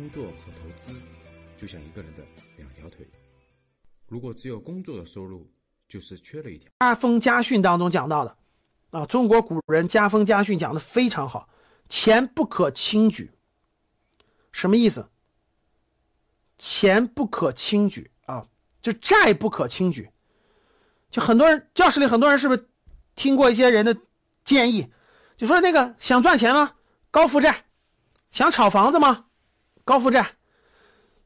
工作和投资就像一个人的两条腿，如果只有工作的收入，就是缺了一条。家风家训当中讲到的啊，中国古人家风家训讲的非常好，钱不可轻举，什么意思？钱不可轻举啊，就债不可轻举。就很多人教室里很多人是不是听过一些人的建议？就说那个想赚钱吗？高负债。想炒房子吗？高负债。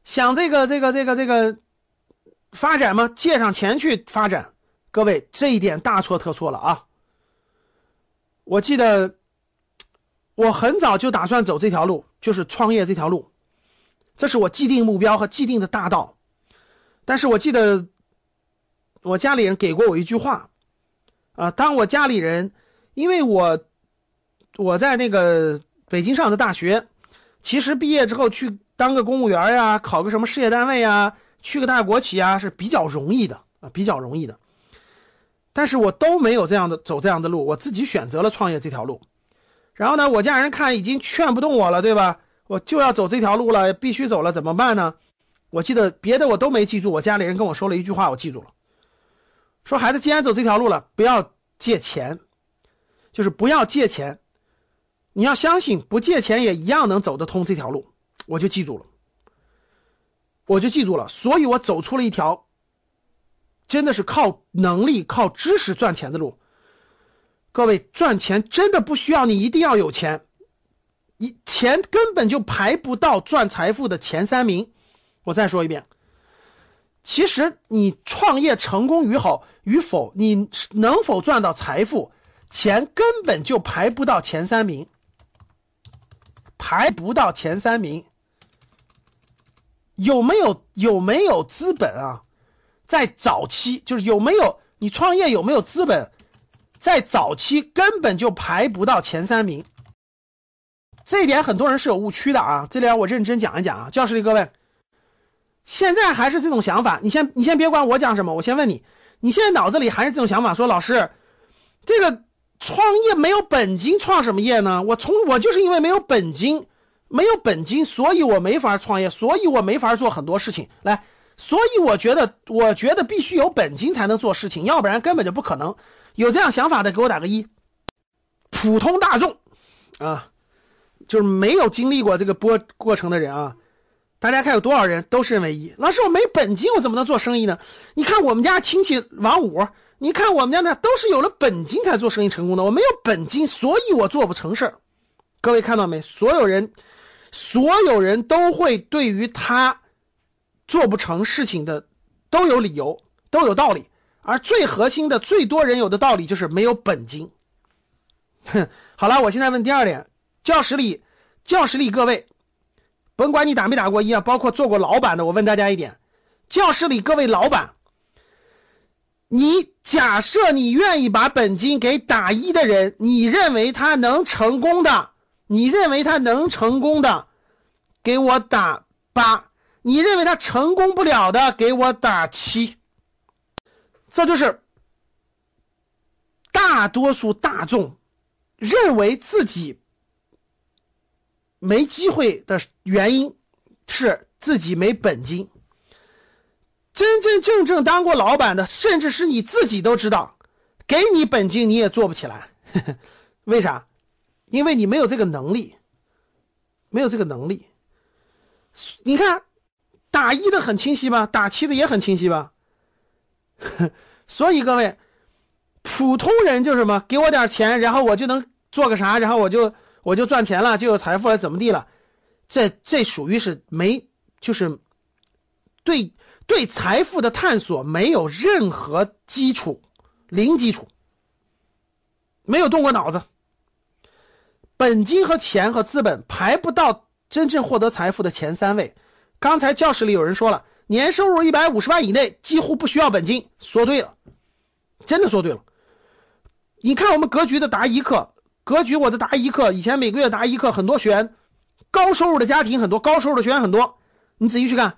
想这个这个这个这个发展吗？借上钱去发展。各位，这一点大错特错了啊！我记得我很早就打算走这条路，就是创业这条路，这是我既定目标和既定的大道。但是我记得我家里人给过我一句话啊，当我家里人，因为我我在那个北京上的大学，其实毕业之后去当个公务员呀，考个什么事业单位呀，去个大国企啊是比较容易的啊，比较容易的。但是我都没有这样的走这样的路，我自己选择了创业这条路。然后呢，我家人看已经劝不动我了，对吧？我就要走这条路了，必须走了，怎么办呢？我记得别的我都没记住，我家里人跟我说了一句话，我记住了。说孩子，既然走这条路了，不要借钱，就是不要借钱。你要相信，不借钱也一样能走得通这条路。我就记住了，我就记住了，所以我走出了一条。真的是靠能力、靠知识赚钱的路。各位，赚钱真的不需要你一定要有钱，一钱根本就排不到赚财富的前三名。我再说一遍，其实你创业成功与否与否，你能否赚到财富，钱根本就排不到前三名，排不到前三名。有没有有没有资本啊？在早期，就是有没有你创业有没有资本，在早期根本就排不到前三名，这一点很多人是有误区的啊。这点我认真讲一讲啊，教室里各位，现在还是这种想法，你先你先别管我讲什么，我先问你，你现在脑子里还是这种想法，说老师，这个创业没有本金，创什么业呢？我从我就是因为没有本金，没有本金，所以我没法创业，所以我没法做很多事情，来。所以我觉得，我觉得必须有本金才能做事情，要不然根本就不可能。有这样想法的，给我打个一。普通大众啊，就是没有经历过这个波过程的人啊，大家看有多少人都是认为一。老师，我没本金，我怎么能做生意呢？你看我们家亲戚王五，你看我们家那都是有了本金才做生意成功的。我没有本金，所以我做不成事儿。各位看到没？所有人，所有人都会对于他。做不成事情的都有理由，都有道理，而最核心的、最多人有的道理就是没有本金。哼，好了，我现在问第二点：教室里，教室里各位，甭管你打没打过一啊，包括做过老板的，我问大家一点：教室里各位老板，你假设你愿意把本金给打一的人，你认为他能成功的？你认为他能成功的？给我打八。你认为他成功不了的，给我打七。这就是大多数大众认为自己没机会的原因，是自己没本金。真真正正当过老板的，甚至是你自己都知道，给你本金你也做不起来。呵 呵为啥？因为你没有这个能力，没有这个能力。你看。打一的很清晰吧？打七的也很清晰吧？所以各位，普通人就是什么？给我点钱，然后我就能做个啥？然后我就我就赚钱了，就有财富了，怎么地了？这这属于是没，就是对对财富的探索没有任何基础，零基础，没有动过脑子，本金和钱和资本排不到真正获得财富的前三位。刚才教室里有人说了，年收入一百五十万以内几乎不需要本金，说对了，真的说对了。你看我们格局的答疑课，格局我的答疑课，以前每个月答疑课很多学员，高收入的家庭很多，高收入的学员很多，你仔细去看，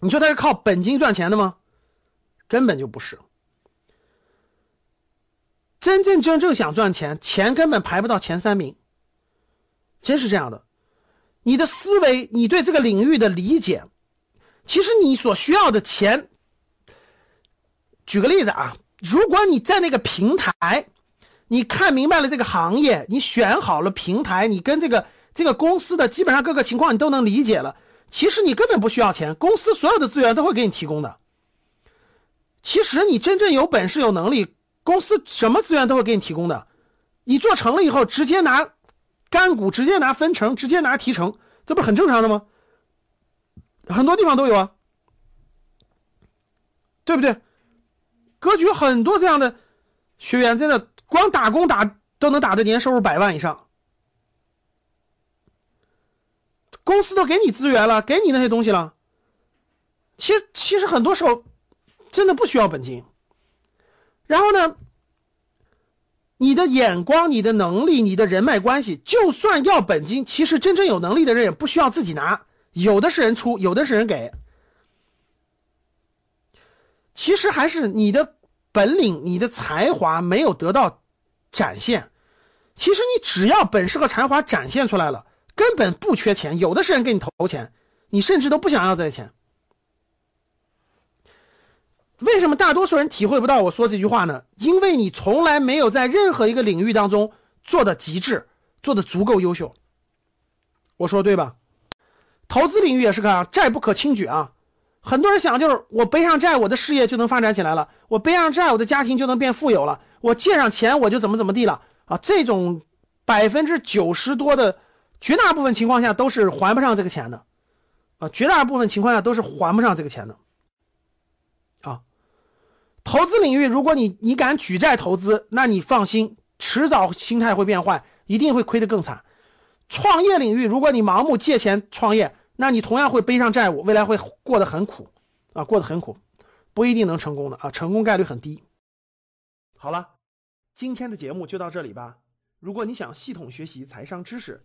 你说他是靠本金赚钱的吗？根本就不是，真正真正想赚钱，钱根本排不到前三名，真是这样的。你的思维，你对这个领域的理解，其实你所需要的钱，举个例子啊，如果你在那个平台，你看明白了这个行业，你选好了平台，你跟这个这个公司的基本上各个情况你都能理解了，其实你根本不需要钱，公司所有的资源都会给你提供的。其实你真正有本事有能力，公司什么资源都会给你提供的。你做成了以后，直接拿干股，直接拿分成，直接拿提成，这不是很正常的吗？很多地方都有啊，对不对？格局很多这样的学员，真的光打工打都能打的年收入百万以上，公司都给你资源了，给你那些东西了。其实其实很多时候。真的不需要本金，然后呢，你的眼光、你的能力、你的人脉关系，就算要本金，其实真正有能力的人也不需要自己拿，有的是人出，有的是人给。其实还是你的本领、你的才华没有得到展现。其实你只要本事和才华展现出来了，根本不缺钱，有的是人给你投钱，你甚至都不想要这些钱。为什么大多数人体会不到我说这句话呢？因为你从来没有在任何一个领域当中做的极致，做的足够优秀。我说对吧？投资领域也是个债不可轻举啊。很多人想就是我背上债，我的事业就能发展起来了；我背上债，我的家庭就能变富有了；我借上钱，我就怎么怎么地了啊。这种百分之九十多的绝大部分情况下都是还不上这个钱的啊，绝大部分情况下都是还不上这个钱的啊。投资领域，如果你你敢举债投资，那你放心，迟早心态会变坏，一定会亏得更惨。创业领域，如果你盲目借钱创业，那你同样会背上债务，未来会过得很苦啊，过得很苦，不一定能成功的啊，成功概率很低。好了，今天的节目就到这里吧。如果你想系统学习财商知识，